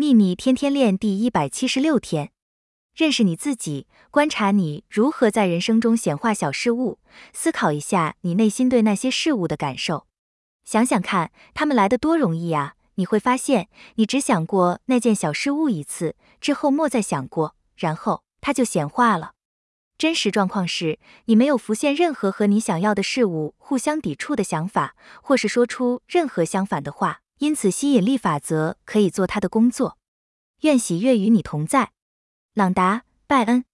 秘密天天练第一百七十六天，认识你自己，观察你如何在人生中显化小事物，思考一下你内心对那些事物的感受。想想看，他们来的多容易啊！你会发现，你只想过那件小事物一次，之后莫再想过，然后它就显化了。真实状况是你没有浮现任何和你想要的事物互相抵触的想法，或是说出任何相反的话。因此，吸引力法则可以做它的工作。愿喜悦与你同在，朗达·拜恩。